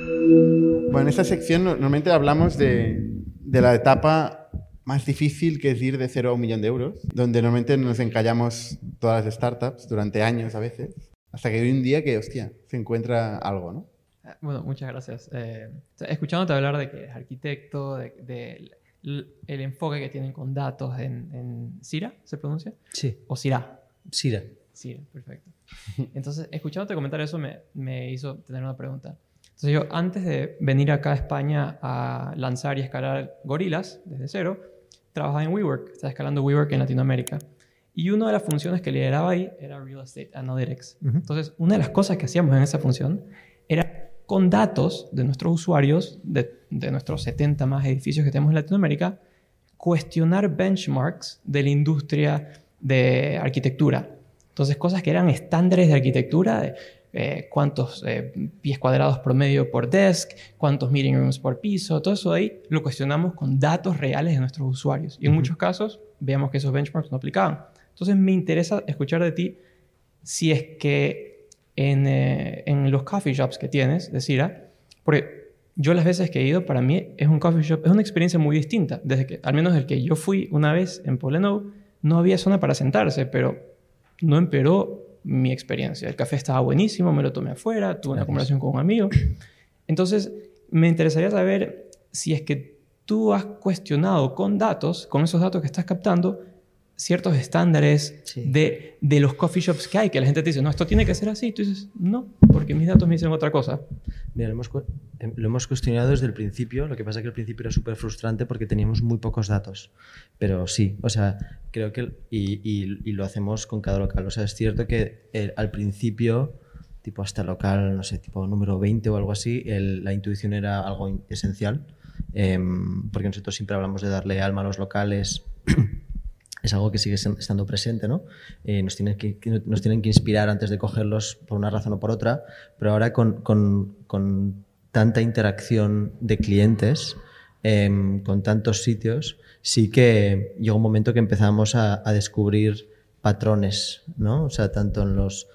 Bueno, en esta sección normalmente hablamos de, de la etapa más difícil que es ir de cero a un millón de euros, donde normalmente nos encallamos todas las startups durante años a veces, hasta que hay un día que, hostia, se encuentra algo, ¿no? Ah, Bueno, muchas gracias. Eh, escuchándote hablar de que es arquitecto, de, de el, el enfoque que tienen con datos en, en Cira, ¿se pronuncia? Sí, ¿O Cira? Sira. Cira, perfecto. Entonces, escuchándote comentar eso me, me hizo tener una pregunta. Entonces yo, antes de venir acá a España a lanzar y escalar gorilas desde cero, trabajaba en WeWork, estaba escalando WeWork en Latinoamérica. Y una de las funciones que lideraba ahí era Real Estate Analytics. Entonces, una de las cosas que hacíamos en esa función era con datos de nuestros usuarios, de, de nuestros 70 más edificios que tenemos en Latinoamérica, cuestionar benchmarks de la industria de arquitectura. Entonces, cosas que eran estándares de arquitectura, de, eh, cuántos eh, pies cuadrados promedio por desk, cuántos meeting rooms por piso, todo eso de ahí lo cuestionamos con datos reales de nuestros usuarios. Y en Ujú. muchos casos veíamos que esos benchmarks no aplicaban. Entonces, me interesa escuchar de ti si es que en, eh, en los coffee shops que tienes de Cira, porque yo las veces que he ido, para mí es un coffee shop, es una experiencia muy distinta. Desde que, al menos el que yo fui una vez en Poleno, no había zona para sentarse, pero no empeoró mi experiencia. El café estaba buenísimo, me lo tomé afuera, tuve una Gracias. conversación con un amigo. Entonces, me interesaría saber si es que tú has cuestionado con datos, con esos datos que estás captando, ciertos estándares Sí. de, de los coffee shops que hay, que la gente te dice, no, esto tiene que ser así. Tú dices, no, porque mis datos me dicen otra cosa. Mira, lo hemos, em, lo hemos cuestionado desde el principio, lo que pasa es que al principio era súper frustrante porque teníamos muy pocos datos. Pero sí, o sea, creo que, y, y- y lo hacemos con cada local. O sea, es cierto que al principio, tipo hasta local, no sé, tipo número 20 o algo así, el- la intuición era algo esencial, em, porque nosotros siempre hablamos de darle alma a los locales. Es algo que sigue estando presente, ¿no? Eh, nos, tienen que, inspirar antes de cogerlos por una razón o por otra, pero ahora con tanta interacción de clientes, em, con tantos sitios, sí que llegó un momento que empezamos a, a descubrir patrones, ¿no? O sea, tanto en los...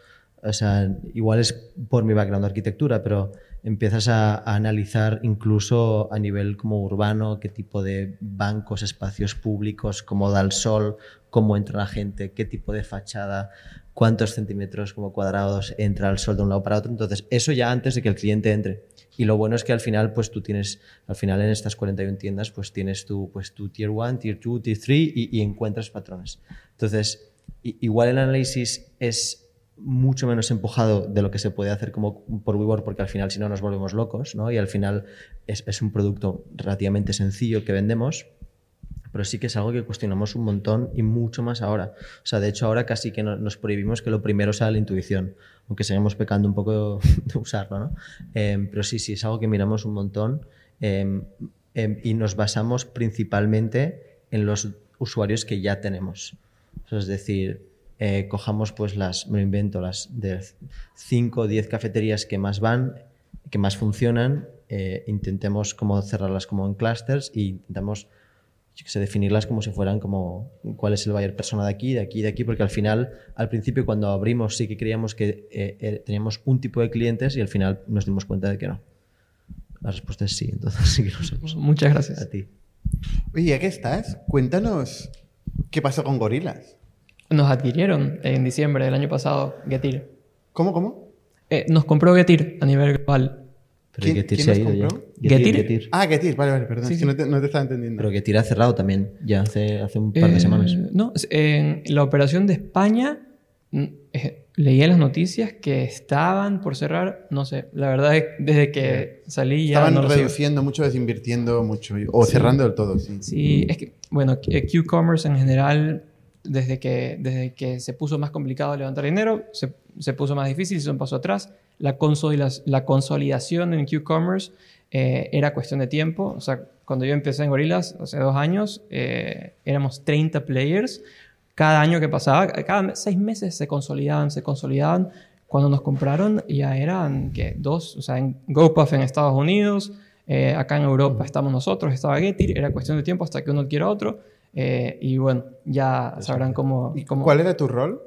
O sea, igual es por mi background de arquitectura, pero empiezas a, analizar incluso a nivel como urbano qué tipo de bancos, espacios públicos, cómo da el sol, cómo entra la gente, qué tipo de fachada, cuántos centímetros como cuadrados entra el sol de un lado para otro. Entonces, eso ya antes de que el cliente entre. Y lo bueno es que al final, pues tú tienes, al final en estas 41 tiendas, pues tienes tu, pues, tu tier 1, tier 2, tier 3 y, y encuentras patrones. Entonces, igual el análisis es mucho menos empujado de lo que se puede hacer como por WeWork, porque al final si no nos volvemos locos, ¿no? Y al final es, es un producto relativamente sencillo que vendemos, pero sí que es algo que cuestionamos un montón y mucho más ahora. O sea, de hecho ahora casi que no- nos prohibimos que lo primero sea la intuición, aunque seguimos pecando un poco de usarlo, ¿no? Eh, pero sí, sí, es algo que miramos un montón eh, eh, y nos basamos principalmente en los usuarios que ya tenemos. Es decir, eh, cojamos pues las, me lo invento, las de 5 o 10 cafeterías que más van, que más funcionan, eh, intentemos como cerrarlas como en clusters y intentamos yo qué sé, definirlas como si fueran como cuál es el buyer persona de aquí, de aquí, de aquí, porque al final, al principio cuando abrimos sí que creíamos que eh, eh, teníamos un tipo de clientes y al final nos dimos cuenta de que no. La respuesta es sí, entonces sí que lo sabemos. Muchas gracias. A ti. Oye, ya que estás, cuéntanos qué pasó con Gorilas. Nos adquirieron en diciembre del año pasado Getir. ¿Cómo, cómo? Eh, nos compró Getir a nivel global. Pero ¿Quién- Getir quién se ha nos ido ya. compró? ¿Getir? Ah, Getir, vale, vale, perdón. Sí, sí. no te, no te estaba entendiendo. Pero Getir ha cerrado también, ya hace, hace un par de Eh, semanas. No, en la operación de España mm, eh, leí en las noticias que estaban por cerrar, no sé, la verdad es que desde que salí ya Estaban no reduciendo mucho, desinvirtiendo mucho. O cerrando del todo, sí. Sí, es que, bueno, Q-Commerce en general, desde que, desde que se puso más complicado levantar dinero, se, se puso más difícil, hizo un paso atrás. La, la consolidación en Q-Commerce eh, era cuestión de tiempo. O sea, cuando yo empecé en Gorillas, hace dos años, eh, éramos 30 players. Cada año que pasaba, cada seis meses se consolidaban, se consolidaban. Cuando nos compraron ya eran. Dos, o sea, en GoPuff en Estados Unidos, eh, acá en Europa estamos nosotros, estaba Getir, era cuestión de tiempo hasta que uno adquiera otro. Eh, y bueno, ya sabrán cómo... ¿Y cómo cuál era tu rol?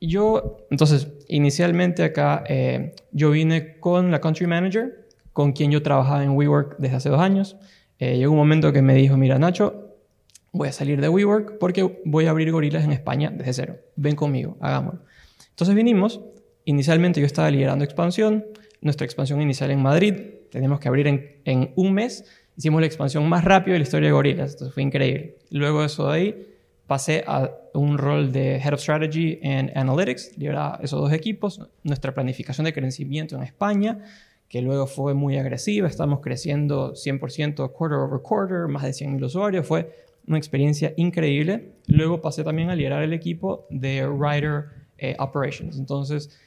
yo, entonces, inicialmente acá, eh, yo vine con la country manager, con quien yo trabajaba en WeWork desde hace dos años. Eh, llegó un momento que me dijo, mira Nacho, voy a salir de WeWork porque voy a abrir gorilas en España desde cero. Ven conmigo, hagámoslo. Entonces vinimos, inicialmente yo estaba liderando expansión, nuestra expansión inicial en Madrid, teníamos que abrir en, en un mes, hicimos la expansión más rápida de la historia de gorilas, entonces fue increíble. Luego de eso de ahí, pasé a un rol de Head of Strategy en Analytics, lideraba esos dos equipos, nuestra planificación de crecimiento en España, que luego fue muy agresiva, estamos creciendo 100% quarter over quarter, más de 100.000 usuarios, fue una experiencia increíble. Luego pasé también a liderar el equipo de Rider eh, Operations. Entonces,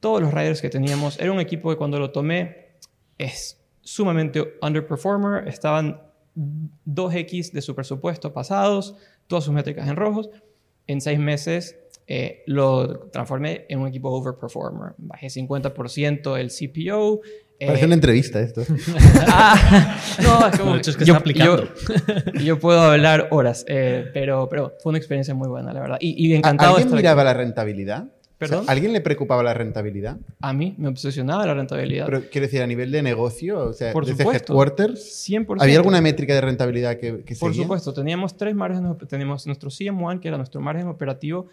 todos los riders que teníamos, era un equipo que cuando lo tomé es sumamente underperformer, estaban 2X de su presupuesto pasados, todas sus métricas en rojos. En seis meses eh, lo transformé en un equipo overperformer. Bajé 50% el CPO. Parece eh, una entrevista esto. Ah, no, es como es que yo, aplicando. Yo, yo puedo hablar horas, eh, pero, pero fue una experiencia muy buena, la verdad. Y, y encantado de ¿Alguien estar miraba aquí. la rentabilidad? ¿Perdón? O sea, ¿Alguien le preocupaba la rentabilidad? A mí me obsesionaba la rentabilidad. Pero quiero decir, a nivel de negocio, o sea, Por desde supuesto. headquarters, 100%. ¿había alguna métrica de rentabilidad que, que Por seguía? supuesto, teníamos tres márgenes. Teníamos nuestro CM1, que era nuestro margen operativo,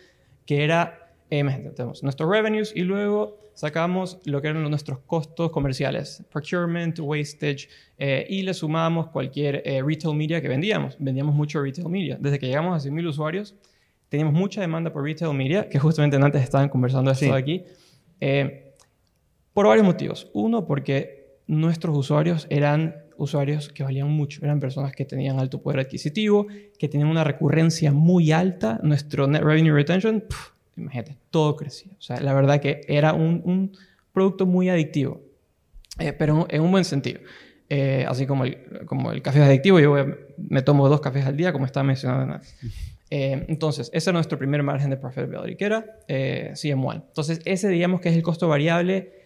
que era, eh, tenemos nuestros revenues y luego sacamos lo que eran nuestros costos comerciales, procurement, wastage, eh, y le sumamos cualquier eh, retail media que vendíamos. Vendíamos mucho retail media. Desde que llegamos a 100.000 usuarios, teníamos mucha demanda por retail media, que justamente antes estaban conversando esto Sí. de aquí. Eh, por varios motivos. Uno, porque nuestros usuarios eran usuarios que valían mucho, eran personas que tenían alto poder adquisitivo, que tenían una recurrencia muy alta. Nuestro net revenue retention, pf, imagínate, todo crecía. O sea, la verdad que era un, un producto muy adictivo, eh, pero en un buen sentido. Eh, así como el, como el café es adictivo, yo voy a- me tomo dos cafés al día, como estaba mencionando antes. Eh, entonces, ese era nuestro primer margen de profitability, que era eh, CM1. Entonces, ese digamos que es el costo variable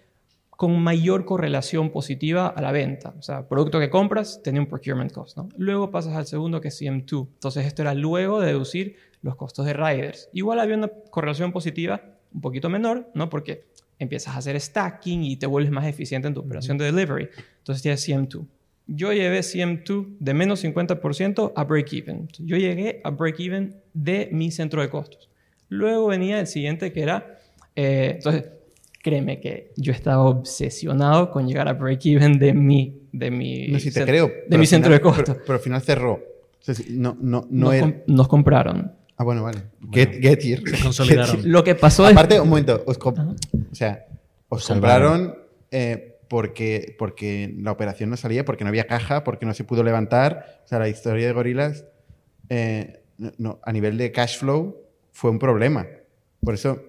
con mayor correlación positiva a la venta. O sea, producto que compras tenía un procurement cost. ¿no? Luego pasas al segundo que es CM2. Entonces, esto era luego de deducir los costos de riders. Igual había una correlación positiva un poquito menor, ¿no? porque empiezas a hacer stacking y te vuelves más eficiente en tu operación de delivery. Entonces, tienes CM2. Yo llevé CM2 de menos 50% a break-even. Yo llegué a break-even de mi centro de costos. Luego venía el siguiente que era... eh, entonces, créeme que yo estaba obsesionado con llegar a break-even de mi, de mi, No si te creo. de mi al centro de final- costos. Pero, pero al final cerró. Sí, no, no, no nos, era... com- nos compraron. Ah, bueno, vale. Get, get here. Se consolidaron. Get here. Lo que pasó es... Aparte, un momento. Os o sea, os Os salvaron. compraron eh, porque, porque la operación no salía, porque no había caja, porque no se pudo levantar. O sea, la historia de Gorilas, eh, no- no, a nivel de cash flow, fue un problema. Por eso,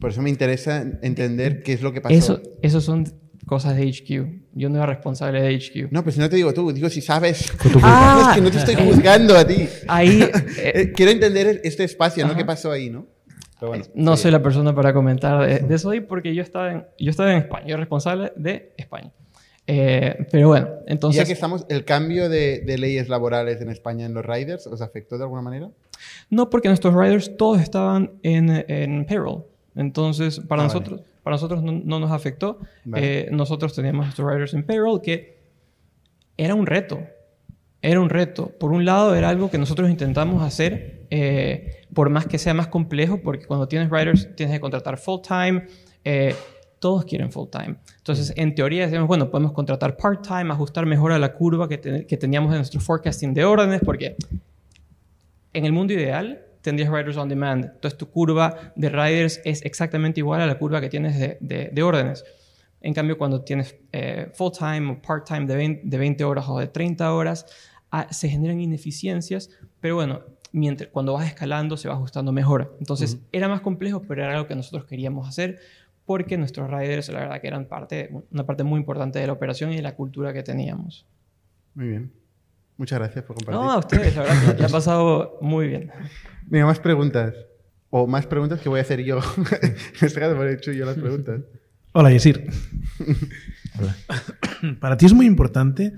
por eso me interesa entender qué es lo que pasó. Eso, eso son cosas de HQ. Yo no era responsable de HQ. No, pues si no te digo tú, digo si sabes. Ah. es que no te estoy juzgando a ti. Ahí... eh, Eh, Quiero entender este espacio, ¿no? ¿Qué pasó ahí, no? Pero bueno, no sí. soy la persona para comentar de, de eso ahí porque yo estaba, en, yo estaba en España. Yo responsable de España. Eh, pero bueno, entonces... ya que estamos, ¿el cambio de, de leyes laborales en España en los riders os afectó de alguna manera? No, porque nuestros riders todos estaban en, en payroll. Entonces, para Ah, nosotros, para nosotros no, no nos afectó. Vale. Eh, nosotros teníamos nuestros riders en payroll que era un reto. Era un reto. Por un lado, era algo que nosotros intentamos hacer, eh, por más que sea más complejo, porque cuando tienes riders tienes que contratar full time. eh, todos quieren full time. Entonces, en teoría decíamos, bueno, podemos contratar part time, ajustar mejor a la curva que, te- que teníamos en nuestro forecasting de órdenes, porque en el mundo ideal tendrías riders on demand. Entonces tu curva de riders es exactamente igual a la curva que tienes de, de- de órdenes. En cambio, cuando tienes eh, full time o part time de 20, de 20 horas o de 30 horas, ah, se generan ineficiencias, pero bueno, mientras, cuando vas escalando se va ajustando mejor. Entonces era más complejo, pero era algo que nosotros queríamos hacer porque nuestros riders, la verdad, que eran parte, una parte muy importante de la operación y de la cultura que teníamos. Muy bien. Muchas gracias por compartir. No, a ustedes, la verdad, que ha pasado muy bien. Mira, más preguntas. O más preguntas que voy a hacer yo. en este caso, por hecho yo las preguntas. Hola, Yesir. Para ti es muy importante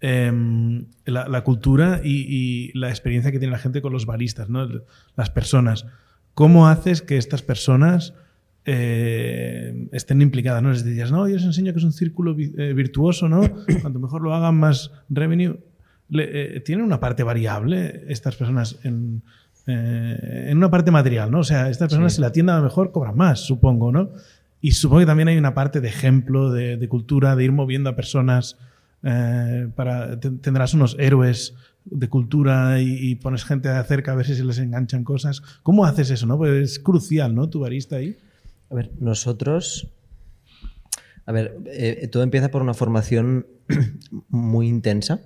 em, la, la cultura y, y la experiencia que tiene la gente con los baristas, ¿no? las personas. ¿Cómo haces que estas personas eh, estén implicadas, ¿no? Les dirías, no, yo os enseño que es un círculo vi- eh, virtuoso, ¿no? Cuanto mejor lo hagan, más revenue. Le- eh, ¿Tienen una parte variable estas personas en, en una parte material, ¿no? O sea, estas personas, Sí. si la tienda va mejor, cobran más, supongo, ¿no? Y supongo que también hay una parte de ejemplo, de, de cultura, de ir moviendo a personas eh, para... te- Tendrás unos héroes de cultura y, pones gente de cerca a ver si se les enganchan cosas. ¿Cómo haces eso, no? Pues es crucial, ¿no? Tu barista ahí. A ver, nosotros. A ver, eh, todo empieza por una formación muy intensa,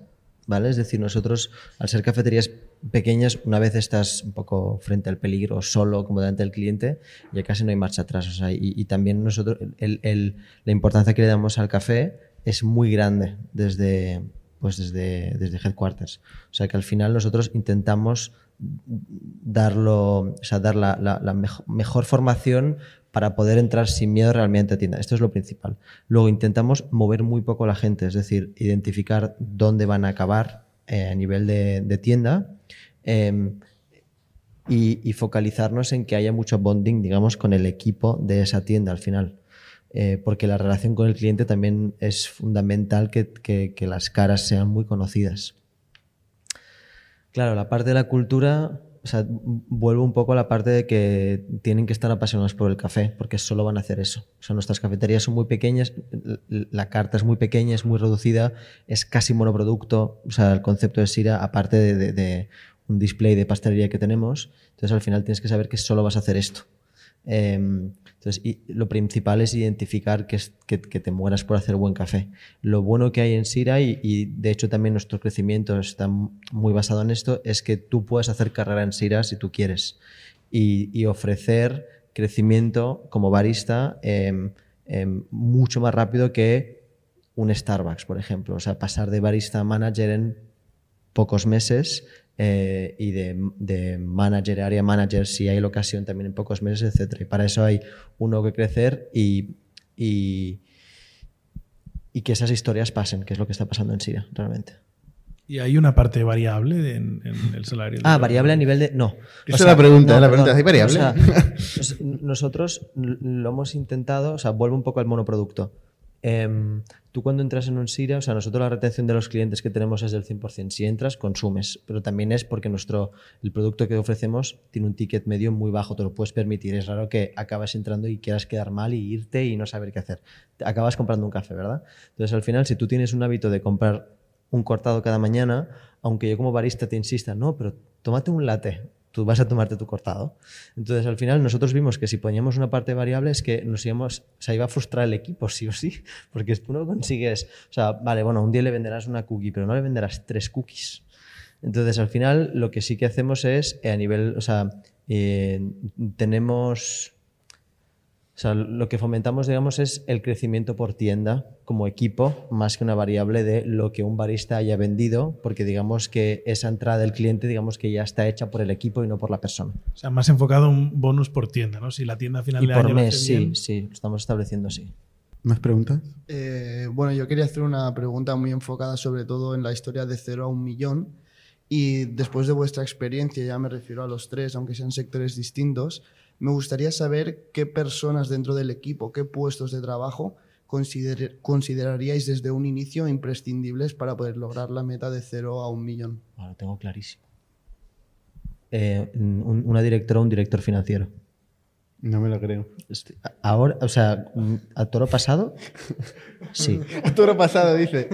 ¿vale? Es decir, nosotros, al ser cafeterías pequeñas, una vez estás un poco frente al peligro, solo, como delante del cliente, ya casi no hay marcha atrás. Y, y también nosotros, el- el- la importancia que le damos al café es muy grande desde, pues desde, desde headquarters. O sea, que al final nosotros intentamos darlo, o sea, dar la, la- la mejo- mejor formación para poder entrar sin miedo realmente a tienda. Esto es lo principal. Luego intentamos mover muy poco a la gente, es decir, identificar dónde van a acabar eh, a nivel de, tienda y, y focalizarnos en que haya mucho bonding, digamos, con el equipo de esa tienda al final. Eh, porque la relación con el cliente también es fundamental que- que- las caras sean muy conocidas. Claro, la parte de la cultura, vuelvo un poco a la parte de que tienen que estar apasionados por el café, porque solo van a hacer eso. O sea, nuestras cafeterías son muy pequeñas, la carta es muy pequeña, es muy reducida, es casi monoproducto. O sea, el concepto de Sira, aparte de- de un display de pastelería que tenemos, entonces al final tienes que saber que solo vas a hacer esto. Em, entonces, lo principal es identificar que, es- que, te mueras por hacer buen café. Lo bueno que hay en Sira, y, de hecho también nuestro crecimiento está muy basado en esto, es que tú puedes hacer carrera en Sira si tú quieres y, ofrecer crecimiento como barista em, mucho más rápido que un Starbucks, por ejemplo. O sea, pasar de barista a manager en pocos meses eh, y de, de manager, área manager, si hay la ocasión también en pocos meses, etc. Y para eso hay uno que crecer y, y, y que esas historias pasen, que es lo que está pasando en Siria, realmente. Y hay una parte variable en, en el salario. Ah, variable a nivel de... No. Esa es la pregunta, la pregunta, ¿hay variable? O sea, nos- nosotros lo hemos intentado, o sea, vuelvo un poco al monoproducto. Em, tú cuando entras en un SIRA, o sea, nosotros la retención de los clientes que tenemos es del 100%. Si entras, consumes, pero también es porque nuestro, el producto que ofrecemos tiene un ticket medio muy bajo, te lo puedes permitir. Es raro que acabas entrando y quieras quedar mal y irte y no saber qué hacer. Acabas comprando un café, ¿verdad? Entonces, al final, si tú tienes un hábito de comprar un cortado cada mañana, aunque yo como barista te insista, no, pero tómate un latte, tú vas a tomarte tu cortado. Entonces, al final, nosotros vimos que si poníamos una parte variable es que nos íbamos, o sea, iba a frustrar el equipo, sí o sí, porque tú no consigues, o sea, vale, bueno, un día le venderás una cookie, pero no le venderás tres cookies. Entonces, al final, lo que sí que hacemos es, eh, a nivel, o sea, eh, tenemos, sea, lo que fomentamos, digamos, es el crecimiento por tienda como equipo, más que una variable de lo que un barista haya vendido, porque digamos que esa entrada del cliente, digamos que ya está hecha por el equipo y no por la persona. O sea, más enfocado un bonus por tienda, ¿no? Si la tienda a final Y de por año mes, sí, bien, sí, lo estamos estableciendo así. ¿Más preguntas? Eh, bueno, yo quería hacer una pregunta muy enfocada sobre todo en la historia de cero a un millón. Y después de vuestra experiencia, ya me refiero a los tres, aunque sean sectores distintos, me gustaría saber qué personas dentro del equipo, qué puestos de trabajo consider- consideraríais desde un inicio imprescindibles para poder lograr la meta de cero a un millón. Lo tengo clarísimo. Eh, un- una directora o un director financiero. No me lo creo. Este, a- Ahora, o sea, a toro pasado, sí, Todo lo pasado, dice.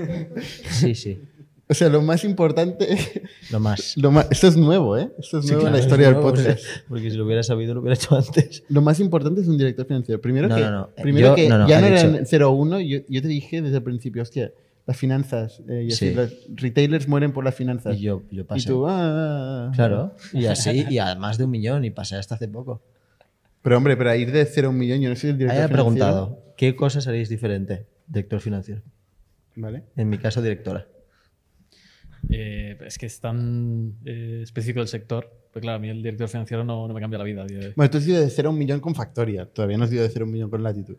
sí, sí, O sea, lo más importante. lo más. Lo más, esto es nuevo, ¿eh? Esto es nuevo en la historia del podcast. Porque si lo hubiera sabido, lo hubiera hecho antes. Lo más importante es un director financiero. Primero No, que, no, no. Primero Yo- que ya no eran 0-1. Yo, yo te dije desde el principio, hostia, las finanzas. eh, y así, Sí. los retailers mueren por las finanzas. Y yo, yo Y pasé. tú, ah. Claro, y así, y a más de un millón, y pasé hasta hace poco. Pero hombre, para ir de 0 a un millón, yo no soy el director Haya financiero. preguntado, ¿qué cosas haréis diferente, director financiero? Vale. En mi caso, directora. Eh, es que es tan eh, específico el sector. Pues claro, a mí el director financiero no, no me cambia la vida. hoy. Bueno, tú has ido de 0 a un millón con Factoria. Todavía no has ido de 0 a un millón con Latitud.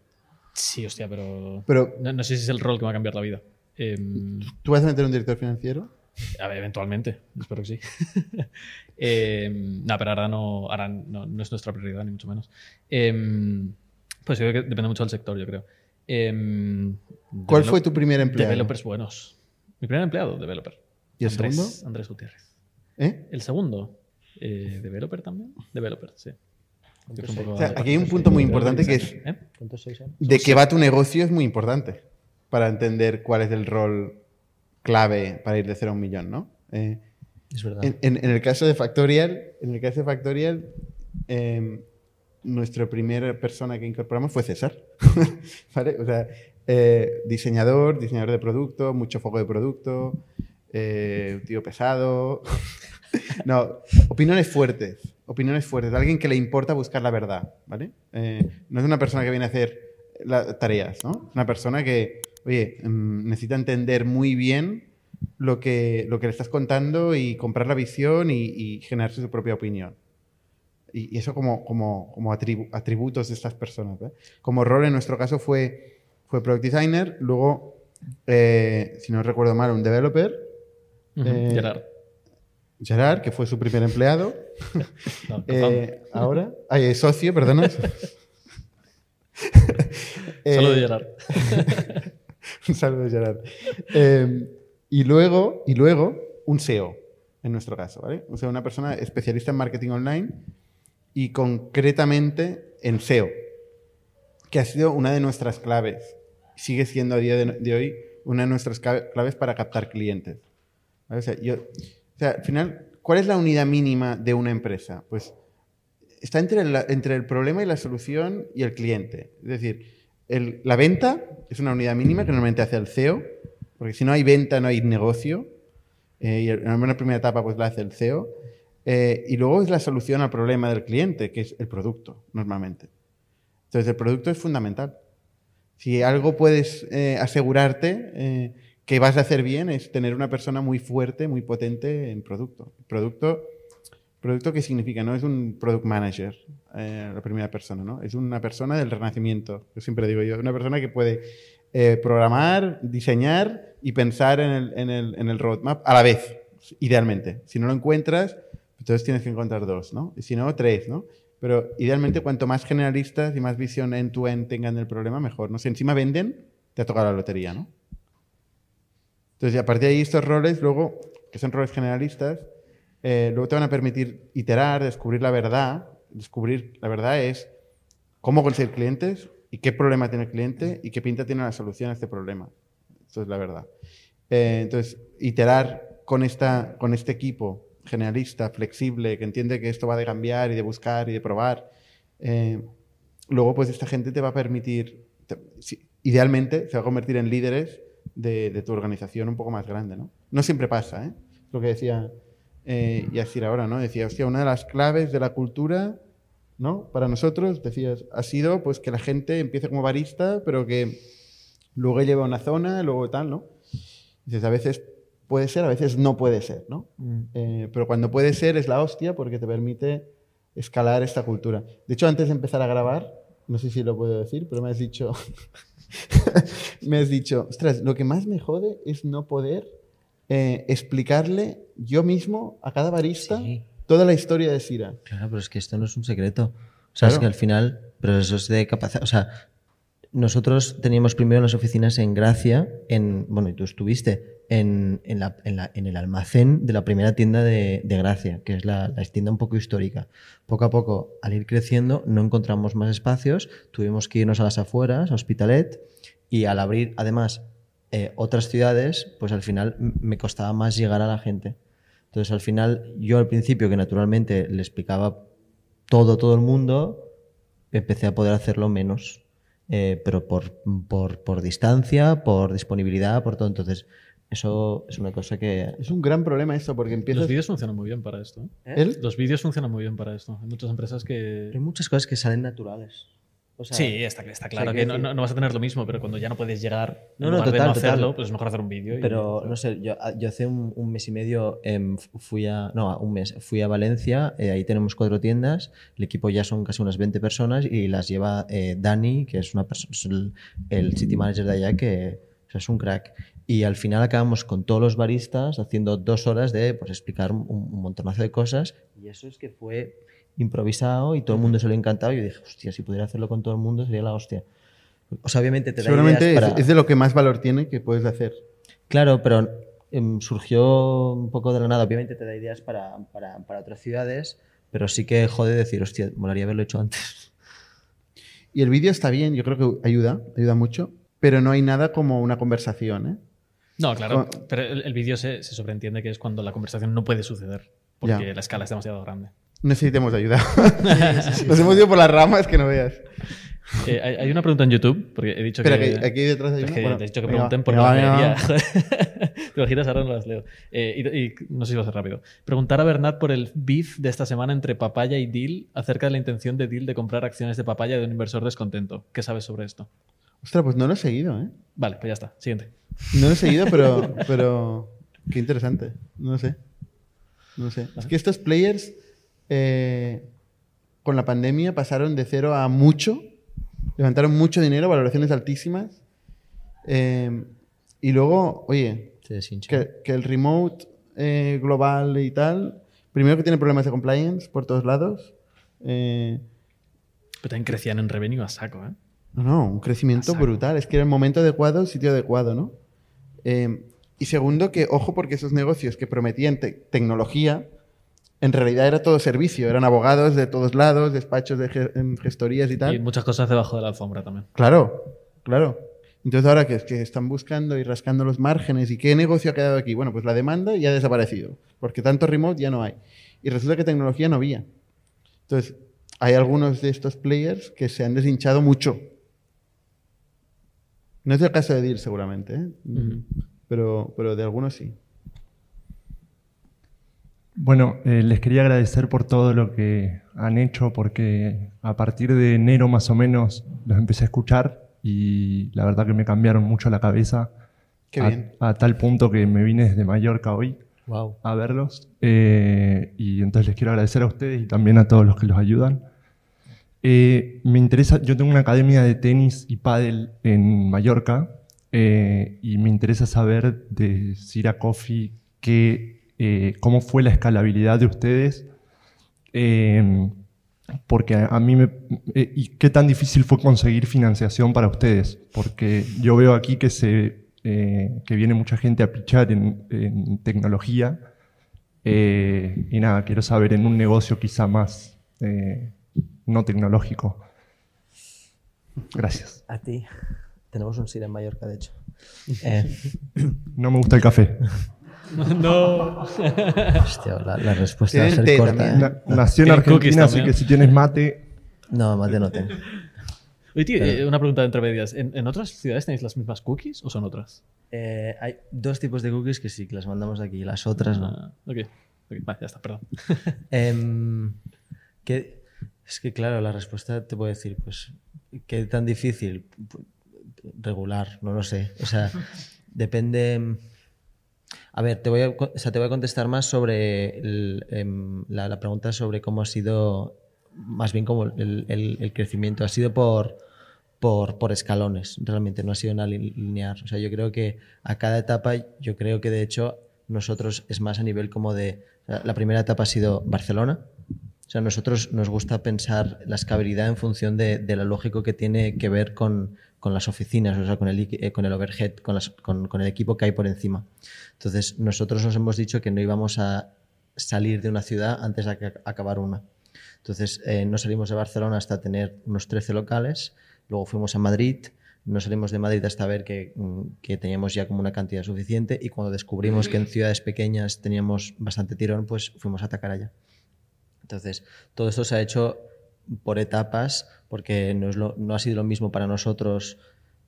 Sí, hostia, pero, Pero, no, no sé si es el rol que me va a cambiar la vida. Em, ¿tú vas a meter un director financiero? a ver, eventualmente, espero que sí. Em, no, pero ahora, no, ahora no, no es nuestra prioridad, ni mucho menos. Em, Pues yo creo que depende mucho del sector, yo creo. ¿Cuál fue tu primer empleado? Developers buenos. Mi primer empleado, developer. ¿Y el Andrés, segundo? Andrés Gutiérrez. ¿Eh? El segundo, eh, developer también. Developer, sí. Que es un poco- O sea, aquí hay un punto muy importante que es ¿Eh? De qué va tu negocio es muy importante para entender cuál es el rol clave para ir de cero a un millón, ¿no? Eh, Es verdad. en, en- en el caso de Factorial, en el caso de Factorial, eh, nuestra primera persona que incorporamos fue César. ¿Vale? O sea, eh, diseñador, diseñador de producto, mucho foco de producto, eh, tío pesado. no, opiniones fuertes, opiniones fuertes, alguien que le importa buscar la verdad, ¿vale? Eh, no es una persona que viene a hacer tareas, ¿no? Es una persona que, oye, mm, necesita entender muy bien lo que, lo que le estás contando y comprar la visión y, y generarse su propia opinión. Y, eso como, como, como atribu- atributos de estas personas. Como rol en nuestro caso fue, fue Product Designer, luego, eh, si no recuerdo mal, un developer, Eh, Gerard. Gerard, que fue su primer empleado. No, Eh, ahora, ay, socio, perdona. Eh, Solo de Gerard. Un saludo, Gerard. Eh, y, luego, y luego, un SEO, en nuestro caso, ¿vale? O sea, una persona especialista en marketing online y concretamente en SEO, que ha sido una de nuestras claves. Sigue siendo a día de, de hoy una de nuestras claves para captar clientes. O, sea, al final, ¿cuál es la unidad mínima de una empresa? Pues está entre, la- entre el problema y la solución y el cliente. Es decir, el- la venta es una unidad mínima que normalmente hace el CEO, porque si no hay venta no hay negocio. eh, y en una primera etapa pues la hace el CEO. eh, y luego es la solución al problema del cliente, que es el producto, normalmente. Entonces el producto es fundamental. Si algo puedes eh, asegurarte que vas a hacer bien es tener una persona muy fuerte, muy potente en producto. Producto, producto ¿qué significa? No es un product manager, eh, la primera persona, ¿no? Es una persona del renacimiento, yo siempre digo yo, una persona que puede eh, programar, diseñar y pensar en el, en, el, en el roadmap a la vez, idealmente. Si no lo encuentras, entonces tienes que encontrar dos, ¿no? Y si no, tres, ¿no? Pero idealmente cuanto más generalistas y más visión end-to-end tengan del problema, mejor. ¿no? Si encima venden, te ha tocado la lotería, ¿no? Entonces, a partir de ahí, estos roles, luego, que son roles generalistas, eh, luego te van a permitir iterar, descubrir la verdad. Descubrir la verdad es cómo conseguir clientes y qué problema tiene el cliente y qué pinta tiene la solución a este problema. Eso es la verdad. Eh, entonces, iterar con, esta, con este equipo generalista, flexible, que entiende que esto va de cambiar y de buscar y de probar, eh, luego pues esta gente te va a permitir, idealmente se va a convertir en líderes de, de tu organización un poco más grande, ¿no? No siempre pasa, ¿eh? Lo que decía eh, Yasir ahora, ¿no? Decía, hostia, una de las claves de la cultura, ¿no? Para nosotros, decías, ha sido pues que la gente empiece como barista, pero que luego lleva a una zona, luego tal, ¿no? Dices, a veces puede ser, a veces no puede ser, ¿no? Eh, pero cuando puede ser es la hostia porque te permite escalar esta cultura. De hecho, antes de empezar a grabar, no sé si lo puedo decir, pero me has dicho, me has dicho, ostras, lo que más me jode es no poder eh, explicarle yo mismo a cada barista Sí. toda la historia de Sira. Claro, pero es que esto no es un secreto. O sea, es que al final, pero eso es de capacidad. O sea, nosotros teníamos primero las oficinas en Gracia, en, bueno, y tú estuviste en, en, la- en la- en el almacén de la primera tienda de, de Gracia, que es la, la tienda un poco histórica. Poco a poco, al ir creciendo, no encontramos más espacios, tuvimos que irnos a las afueras, a Hospitalet, y al abrir, además, eh, otras ciudades, pues al final me costaba más llegar a la gente. Entonces, al final, yo al principio, que naturalmente le explicaba todo, todo el mundo, empecé a poder hacerlo menos. Eh, pero por, por, por distancia, por disponibilidad, por todo. Entonces, eso es una cosa que... Es un gran problema esto porque empiezas... Los vídeos funcionan muy bien para esto. ¿eh? ¿El? Los vídeos funcionan muy bien para esto. Hay muchas empresas que... Hay muchas cosas que salen naturales. O sea, Sí, está, está claro quiero que no, decir- no- no vas a tener lo mismo, pero cuando ya no puedes llegar, No, no, lugar de total, no total. hacerlo, pues es mejor hacer un vídeo. y- Pero no sé, yo, yo hace un, un mes y medio fu- fui a. No, un mes. Fui a Valencia, eh, ahí tenemos cuatro tiendas. El equipo ya son casi unas 20 personas y las lleva eh, Dani, que es una persona, es el, el city manager de allá, que o sea, es un crack. Y al final acabamos con todos los baristas haciendo dos horas de pues, explicar un, un montonazo de cosas. Y eso es que fue improvisado y todo el mundo se lo ha encantado. Y yo dije, hostia, si pudiera hacerlo con todo el mundo sería la hostia. O sea, obviamente te da Seguramente ideas es, para... es de lo que más valor tiene que puedes hacer. Claro, pero em, surgió un poco de la nada. Obviamente te da ideas para, para, para otras ciudades, pero sí que jode decir, hostia, molaría haberlo hecho antes. Y el vídeo está bien, yo creo que ayuda, ayuda mucho, pero no hay nada como una conversación, ¿eh? No, claro. Pero el, el vídeo se, se sobreentiende que es cuando la conversación no puede suceder. Porque Ya. la escala es demasiado grande. Necesitamos ayuda. Nos hemos ido por las ramas que no veas. Eh, hay, hay una pregunta en YouTube, porque he dicho Espera, que. que aquí detrás hay una. que Bueno, te he dicho que venga, pregunten por venga, la galería. Te imaginas, ahora no las leo. Eh, y, y no sé si va a ser rápido. Preguntar a Bernat por el beef de esta semana entre Papaya y Deal acerca de la intención de Deal de comprar acciones de Papaya de un inversor descontento. ¿Qué sabes sobre esto? Ostras, pues no lo he seguido, ¿eh? Vale, pues ya está. Siguiente. No lo he seguido, pero, pero qué interesante. No lo sé. No lo sé. Es que estos players eh, con la pandemia pasaron de cero a mucho, levantaron mucho dinero, valoraciones altísimas. eh, y luego, oye, que, que el remote eh, global y tal, primero que tiene problemas de compliance por todos lados. eh, Pero también crecían en revenue a saco, ¿eh? no, no, un crecimiento brutal. Es que era el momento adecuado, el sitio adecuado, ¿no? Eh, y segundo, que ojo, porque esos negocios que prometían te- tecnología, en realidad era todo servicio. Eran abogados de todos lados, despachos de ge- en gestorías y tal. Y muchas cosas debajo de la alfombra también. Claro, claro. Entonces ahora que, que están buscando y rascando los márgenes y qué negocio ha quedado aquí, bueno, pues la demanda ya ha desaparecido, porque tanto remote ya no hay. Y resulta que tecnología no había. Entonces, hay algunos de estos players que se han deshinchado mucho. No es el caso de Deal seguramente, ¿eh? pero, pero de algunos sí. Bueno, eh, les quería agradecer por todo lo que han hecho, porque a partir de enero más o menos los empecé a escuchar y la verdad que me cambiaron mucho la cabeza. Qué a, bien. a tal punto que me vine desde Mallorca hoy Wow. a verlos. Eh, y entonces les quiero agradecer a ustedes y también a todos los que los ayudan. Eh, me interesa, yo tengo una academia de tenis y pádel en Mallorca eh, y me interesa saber de Sira Coffee qué, eh, cómo fue la escalabilidad de ustedes. eh, porque a, a mí me... eh, ¿Y qué tan difícil fue conseguir financiación para ustedes? Porque yo veo aquí que, se, que viene mucha gente a pichar en, en tecnología. y nada, quiero saber en un negocio quizá más no tecnológico. Gracias. A ti. Tenemos un SIR en Mallorca, de hecho. Eh, No me gusta el café. no. hostia, la, la respuesta va a ser corta. ¿eh? Na- nací en Argentina, así que si tienes mate, No, de no tengo. Oye, tío, eh, una pregunta entre medias. ¿En, en otras ciudades tenéis las mismas cookies o son otras? Eh, hay dos tipos de cookies que sí, que las mandamos de aquí, las otras no. Ah, ok. Ok, Vale, ya está, perdón. Em, ¿qué- es que claro, la respuesta te puedo decir, pues, ¿qué tan difícil? Pu- Regular, no lo sé. O sea, depende... A ver, te voy a, o sea, te voy a contestar más sobre em, la, pregunta sobre cómo ha sido, más bien como el, crecimiento. Ha sido por, por, escalones, realmente, no ha sido una li- lineal. O sea, yo creo que a cada etapa, yo creo que de hecho nosotros es más a nivel como de... la primera etapa ha sido Barcelona. O sea, a nosotros nos gusta pensar la escalabilidad en función de, de lo lógico que tiene que ver con, con las oficinas, o sea, con el, eh, con el overhead, con, las- con- con el equipo que hay por encima. Entonces, nosotros nos hemos dicho que no íbamos a salir de una ciudad antes de ac- acabar una. Entonces, eh, no salimos de Barcelona hasta tener unos 13 locales, luego fuimos a Madrid, no salimos de Madrid hasta ver que, mm, que teníamos ya como una cantidad suficiente y cuando descubrimos que en ciudades pequeñas teníamos bastante tirón, pues fuimos a atacar allá. Entonces, todo esto se ha hecho por etapas, porque no, es lo- no ha sido lo mismo para nosotros.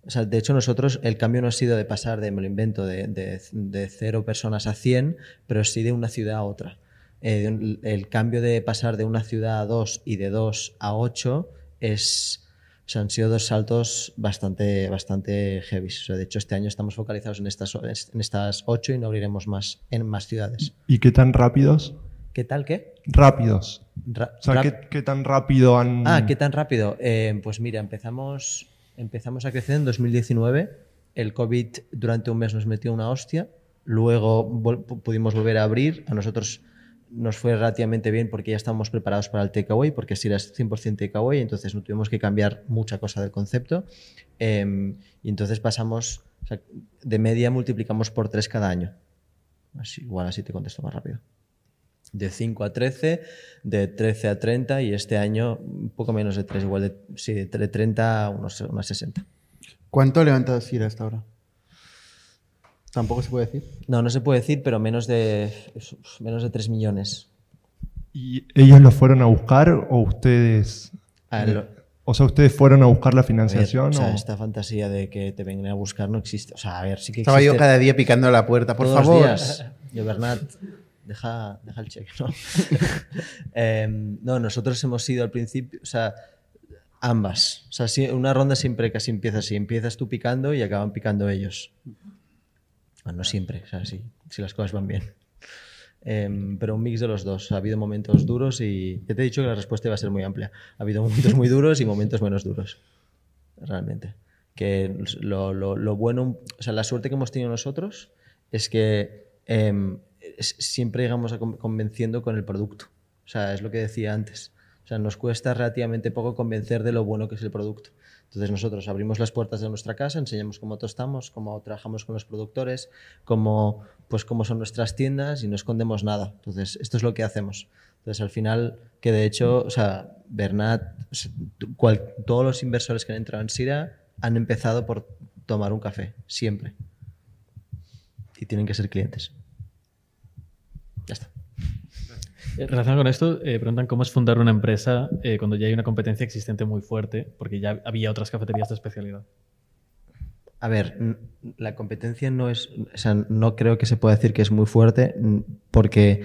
O sea, de hecho, nosotros el cambio no ha sido de pasar de, me lo invento, de, de, de cero personas a 100, pero sí de una ciudad a otra. Eh, un- el cambio de pasar de una ciudad a dos y de dos a ocho es, o sea, han sido dos saltos bastante, bastante heavy. O sea, de hecho, este año estamos focalizados en estas, en estas ocho y no abriremos más en más ciudades. ¿y qué tan rápidos? ¿Qué tal? ¿Qué? Rápidos. Ra- O sea, rap- ¿qué, qué tan rápido han...? Ah, ¿qué tan rápido? Eh, pues mira, empezamos, empezamos a crecer en 2019. El COVID durante un mes nos metió una hostia. Luego vol- pudimos volver a abrir. A nosotros nos fue relativamente bien porque ya estábamos preparados para el takeaway, porque si era 100% takeaway, entonces no tuvimos que cambiar mucha cosa del concepto. Em, y entonces pasamos, o sea, de media multiplicamos por 3 cada año. Así, igual así te contesto más rápido. De 5 a 13, de 13 a 30 y este año un poco menos de 3, igual de, sí, de 30 a unos, unas 60. ¿Cuánto ha levantado Sira hasta ahora? Tampoco se puede decir. No, no se puede decir, pero menos de, menos de 3 millones. ¿Y ellos lo fueron a buscar o ustedes... A eh, lo- o sea, ustedes fueron a buscar la a ver, financiación o sea, o- esta fantasía de que te vengan a buscar no existe. O sea, a ver, sí que Estaba yo existe cada día picando a la puerta, por todos los favor. días. Yo, Bernat, deja, deja el cheque, ¿no? Em, no, nosotros hemos sido al principio, o sea, ambas. O sea, una ronda siempre casi empieza así. Empiezas tú picando y acaban picando ellos. Bueno, no siempre, o sea, sí, si las cosas van bien. Em, pero un mix de los dos. Ha habido momentos duros y ya te he dicho que la respuesta iba a ser muy amplia. Ha habido momentos muy duros y momentos menos duros. Realmente. Que lo, lo- lo bueno, o sea, la suerte que hemos tenido nosotros es que em, siempre llegamos convenciendo con el producto. O sea, es lo que decía antes. O sea, nos cuesta relativamente poco convencer de lo bueno que es el producto. Entonces nosotros abrimos las puertas de nuestra casa, enseñamos cómo tostamos, cómo trabajamos con los productores, cómo, pues, cómo son nuestras tiendas y no escondemos nada. Entonces, esto es lo que hacemos. Entonces, al final, que de hecho, o sea, Bernat, todos los inversores que han entrado en Sira han empezado por tomar un café, siempre. Y tienen que ser clientes. Ya está. Eh, Relacionado con esto, eh, preguntan cómo es fundar una empresa eh, cuando ya hay una competencia existente muy fuerte, porque ya había otras cafeterías de especialidad. A ver, la competencia no es, o sea, no creo que se pueda decir que es muy fuerte, porque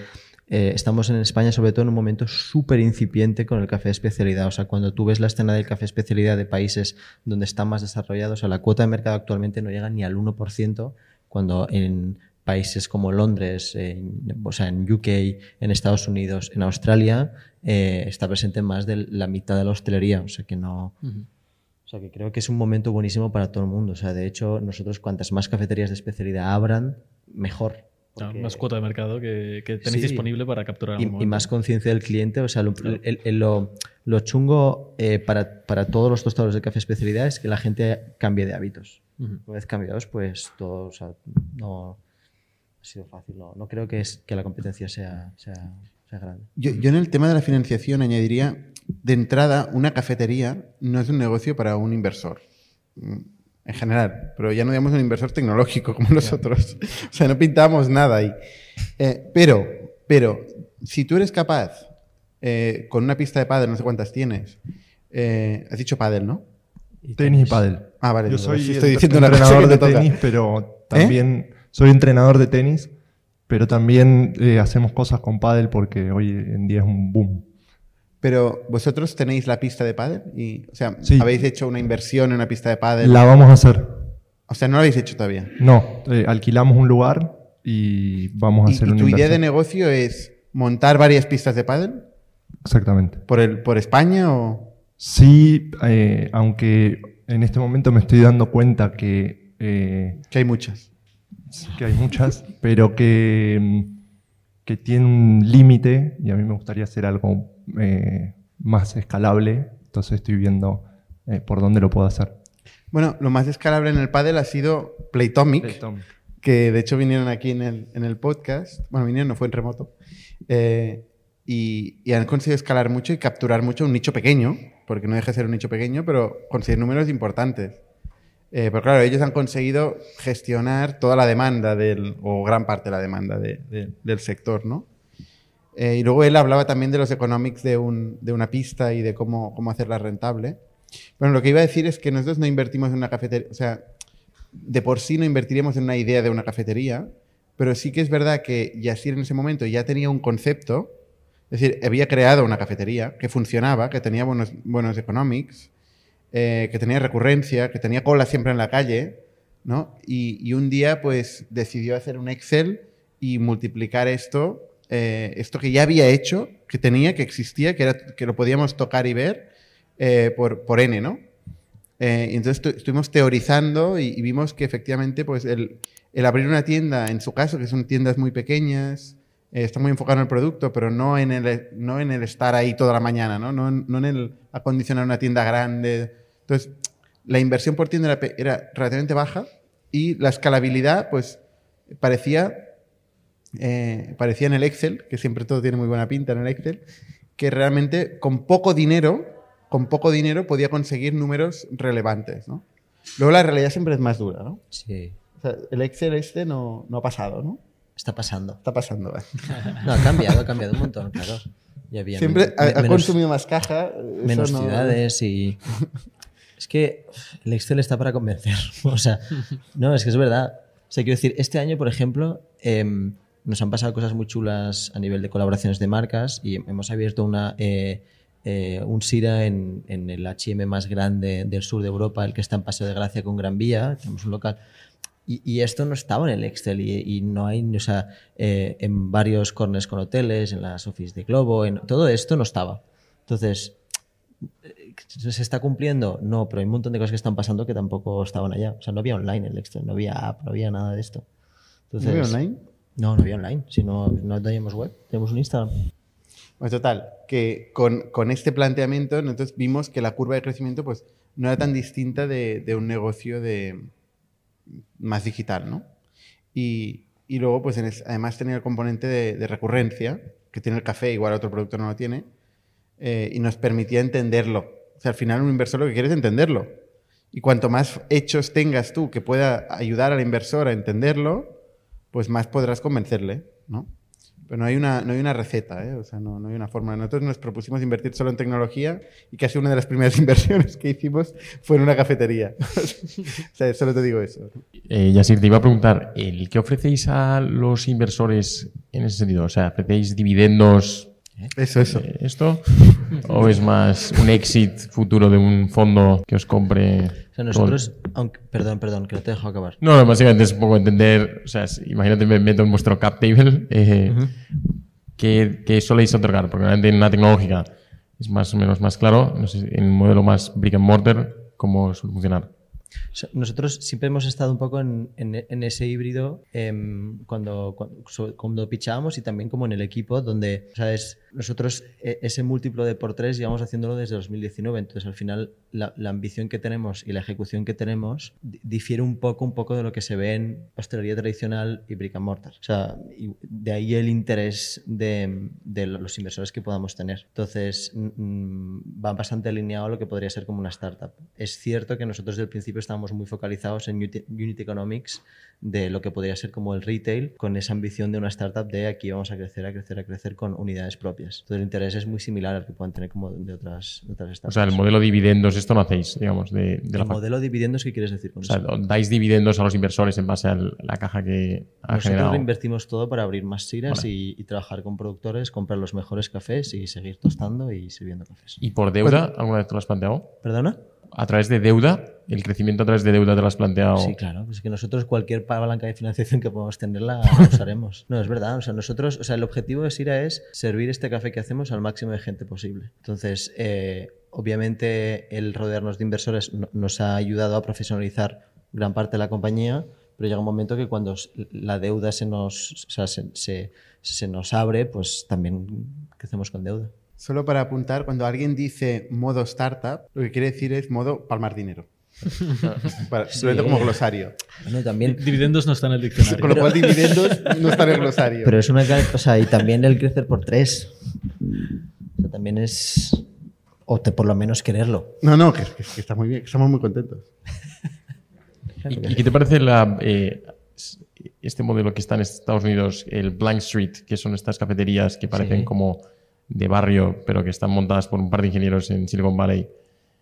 eh, estamos en España sobre todo en un momento súper incipiente con el café de especialidad. O sea, cuando tú ves la escena del café de especialidad de países donde están más desarrollados, o sea, la cuota de mercado actualmente no llega ni al 1%, cuando en países como Londres, o sea, en UK, en Estados Unidos, en Australia, eh, está presente más de la mitad de la hostelería. O sea, que no... O sea, que creo que es un momento buenísimo para todo el mundo. O sea, de hecho, nosotros cuantas más cafeterías de especialidad abran, mejor. Claro, Porque- más cuota de mercado que, que tenéis Sí. disponible para capturar. y, y más conciencia del cliente. O sea, lo, el- el- lo, lo chungo eh, para, para todos los tostadores de café especialidad es que la gente cambie de hábitos. Ujú. Una vez cambiados, pues todo, o sea, no sido fácil. No, no creo que, es, que la competencia sea, sea, sea grande. Yo, yo en el tema de la financiación añadiría, de entrada, una cafetería no es un negocio para un inversor. mm, En general, pero ya no digamos un inversor tecnológico como nosotros. O sea, no pintamos nada ahí. Eh, pero, pero, si tú eres capaz, eh, con una pista de pádel, no sé cuántas tienes, eh, has dicho pádel, ¿no? tenis y pádel. Ah, vale. Yo soy estoy diciendo entrenador de tenis, pero también soy entrenador de tenis, pero también eh, hacemos cosas con pádel porque hoy en día es un boom. Pero vosotros tenéis la pista de pádel y, o sea, Sí. habéis hecho una inversión en una pista de pádel. La vamos a hacer. O sea, no lo habéis hecho todavía. No, eh, alquilamos un lugar y vamos a ¿Y, hacer y una tu idea de negocio es montar varias pistas de pádel Exactamente. por el por España o Sí, eh, aunque en este momento me estoy dando cuenta que, eh, que hay muchas? Que hay muchas, pero que, que tiene un límite y a mí me gustaría hacer algo eh, más escalable, entonces estoy viendo eh, por dónde lo puedo hacer. Bueno, lo más escalable en el pádel ha sido Playtomic, que de hecho vinieron aquí en el, en el podcast. Bueno, vinieron, no fue en remoto. Eh, y, y han conseguido escalar mucho y capturar mucho un nicho pequeño, porque no deja de ser un nicho pequeño, pero conseguir números importantes. Eh, pero claro, ellos han conseguido gestionar toda la demanda del, o gran parte de la demanda de- de- del sector, ¿no? Eh, y luego él hablaba también de los economics de, un- de una pista y de cómo, cómo hacerla rentable. Bueno, lo que iba a decir es que nosotros no invertimos en una cafetería, o sea, de por sí no invertiríamos en una idea de una cafetería, pero sí que es verdad que Yasir en ese momento ya tenía un concepto, es decir, había creado una cafetería que funcionaba, que tenía buenos, buenos economics, eh, que tenía recurrencia, que tenía cola siempre en la calle, ¿no? Y, un día, pues, decidió hacer un Excel y multiplicar esto, eh, esto que ya había hecho, que tenía, que existía, que, era, que lo podíamos tocar y ver, eh, por, por N, ¿no? Y entonces tu- estuvimos teorizando y, vimos que efectivamente, pues, el, el abrir una tienda, en su caso, que son tiendas muy pequeñas, está muy enfocado en el producto, pero no en el, no en el estar ahí toda la mañana, ¿no? No, no en el acondicionar una tienda grande. Entonces, la inversión por tienda era, relativamente baja y la escalabilidad, pues, parecía, eh, parecía en el Excel, que siempre todo tiene muy buena pinta en el Excel, que realmente con poco dinero, con poco dinero podía conseguir números relevantes, ¿no? Luego la realidad siempre es más dura, ¿no? Sí, O sea, el Excel este no, no ha pasado, ¿no? está pasando. Está pasando. ¿eh? No, ha cambiado, ha cambiado un montón, claro. Ya había Siempre men- ha, ha menos- consumido más caja. menos no- ciudades y es que el Excel está para convencer o sea no es que es verdad o sea quiero decir este año por ejemplo em, nos han pasado cosas muy chulas a nivel de colaboraciones de marcas y hemos abierto una eh, eh, un SIRA en, el H&M más grande del sur de Europa el que está en Paseo de Gracia con Gran Vía tenemos un local y, esto no estaba en el Excel y, no hay, o sea, eh, en varios corners con hoteles, en las office de Globo, en, todo esto no estaba. Entonces, ¿se está cumpliendo? No, pero hay un montón de cosas que están pasando que tampoco estaban allá. O sea, no había online el Excel, no había app, no había nada de esto. ¿No Entonces, había online? No, no había online, si no, no teníamos web, tenemos un Instagram. Pues total, que con, con este planteamiento nosotros vimos que la curva de crecimiento pues, no era tan distinta de, de un negocio de, más digital, ¿no? Y, y luego, pues en es- además tenía el componente de, de recurrencia, que tiene el café, igual otro producto no lo tiene, eh, y nos permitía entenderlo. O sea, al final un inversor lo que quiere es entenderlo. Y cuanto más hechos tengas tú que pueda ayudar al inversor a entenderlo, pues más podrás convencerle, ¿no? Pero no hay una, no hay una receta, ¿eh? o sea, no, no hay una forma. Nosotros nos propusimos invertir solo en tecnología y casi una de las primeras inversiones que hicimos fue en una cafetería. o sea, solo te digo eso. Eh, te iba a preguntar, ¿el qué ofrecéis a los inversores en ese sentido? O sea, ¿ofrecéis dividendos Eso, eso. eh, esto? ¿O es más un exit futuro de un fondo que os compre? O sea, nosotros, aunque, perdón, perdón, que no te dejo acabar. No, básicamente es un poco entender, o sea, es- imagínate, me meto en vuestro cap table, eh, ¿qué, qué soléis otorgar? Porque realmente en una tecnológica es más o menos más claro, no sé, en un modelo más brick and mortar, ¿cómo suele funcionar? O sea, Nosotros siempre hemos estado un poco en, en- en ese híbrido em, cuando, cuando, cuando pichábamos y también como en el equipo, donde, ¿sabes? Nosotros e- ese múltiplo de por tres llevamos haciéndolo desde 2019, entonces al final la, la ambición que tenemos y la ejecución que tenemos di- difiere un poco, un poco de lo que se ve en hostelería tradicional y brick and mortar. O sea, y de ahí el interés de, de los inversores que podamos tener. Entonces, va bastante alineado a lo que podría ser como una startup. Es cierto que nosotros desde el principio estábamos muy focalizados en unit economics de lo que podría ser como el retail, con esa ambición de una startup de aquí vamos a crecer, a crecer, a crecer con unidades propias. Entonces, el interés es muy similar al que puedan tener como de otras, de otras O startups. sea, el modelo dividendos, esto no hacéis, digamos, de, de la el modelo de dividendos, ¿qué quieres decir con O sea, eso? dais dividendos a los inversores en base a la caja que ha Nosotros generado. reinvertimos todo para abrir más siras Vale. y, y trabajar con productores, comprar los mejores cafés y seguir tostando y sirviendo cafés. ¿Y por deuda? ¿Alguna vez te lo has planteado? ¿Perdona? ¿A través de deuda? ¿El crecimiento a través de deuda te lo has planteado? Sí, claro. Pues que nosotros cualquier palanca de financiación que podamos tener la, usaremos. No, es verdad. O sea, nosotros, o sea, el objetivo de Sira es servir este café que hacemos al máximo de gente posible. Entonces, eh, obviamente, el rodearnos de inversores no- nos ha ayudado a profesionalizar gran parte de la compañía, pero llega un momento que cuando la deuda se nos, o sea, se, se- se nos abre, pues también crecemos con deuda. Solo para apuntar, cuando alguien dice modo startup, lo que quiere decir es modo palmar dinero. Para, como glosario. Bueno, también Dividendos no está en el diccionario. Con lo cual, dividendos no está en el glosario. Pero es una. O sea, y también el crecer por tres. O sea, también es. O te, por lo menos quererlo. No, no, que, que- que está muy bien, que estamos muy contentos. ¿Y, y qué te parece la, eh, este modelo que está en Estados Unidos, el Blank Street, que son estas cafeterías que parecen Sí. como de barrio, pero que están montadas por un par de ingenieros en Silicon Valley,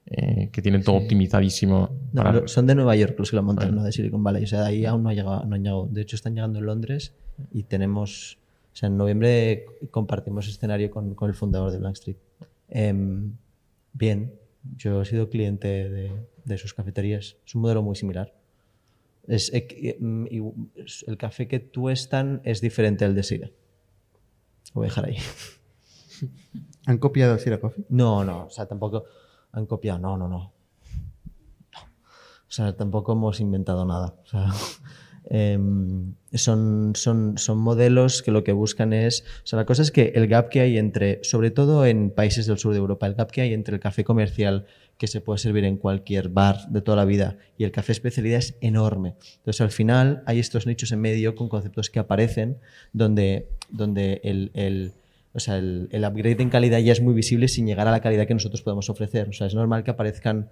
eh, que tienen todo optimizadísimo? No, para- son de Nueva York los que lo montan, Vale. no de Silicon Valley. O sea, ahí aún no, ha llegado, no han llegado. De hecho, están llegando en Londres y tenemos. O sea, en noviembre compartimos escenario con, con el fundador de Blank Street. Em, bien, yo he sido cliente de, de sus cafeterías. Es un modelo muy similar. Es, eh, es- el café que tú están es diferente al de Sira. Lo voy a dejar ahí. ¿Han copiado Sira Coffee? No, no, o sea, tampoco han copiado, no, no, no. O sea, tampoco hemos inventado nada. O sea, em, son, son, son modelos que lo que buscan es, o sea, la cosa es que el gap que hay entre, sobre todo en países del sur de Europa, el gap que hay entre el café comercial que se puede servir en cualquier bar de toda la vida y el café especialidad es enorme. Entonces al final hay estos nichos en medio con conceptos que aparecen donde, donde el o sea, el, el upgrade en calidad ya es muy visible sin llegar a la calidad que nosotros podemos ofrecer. O sea, es normal que aparezcan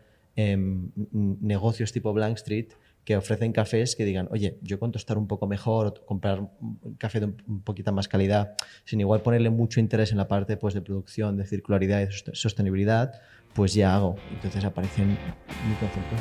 n- negocios tipo Blank Street que ofrecen cafés que digan, oye, yo con tostar un poco mejor comprar un café de un, un más calidad, sin igual ponerle mucho interés en la parte pues, de producción, de circularidad y sostenibilidad, pues ya hago. Entonces aparecen muy conceptos.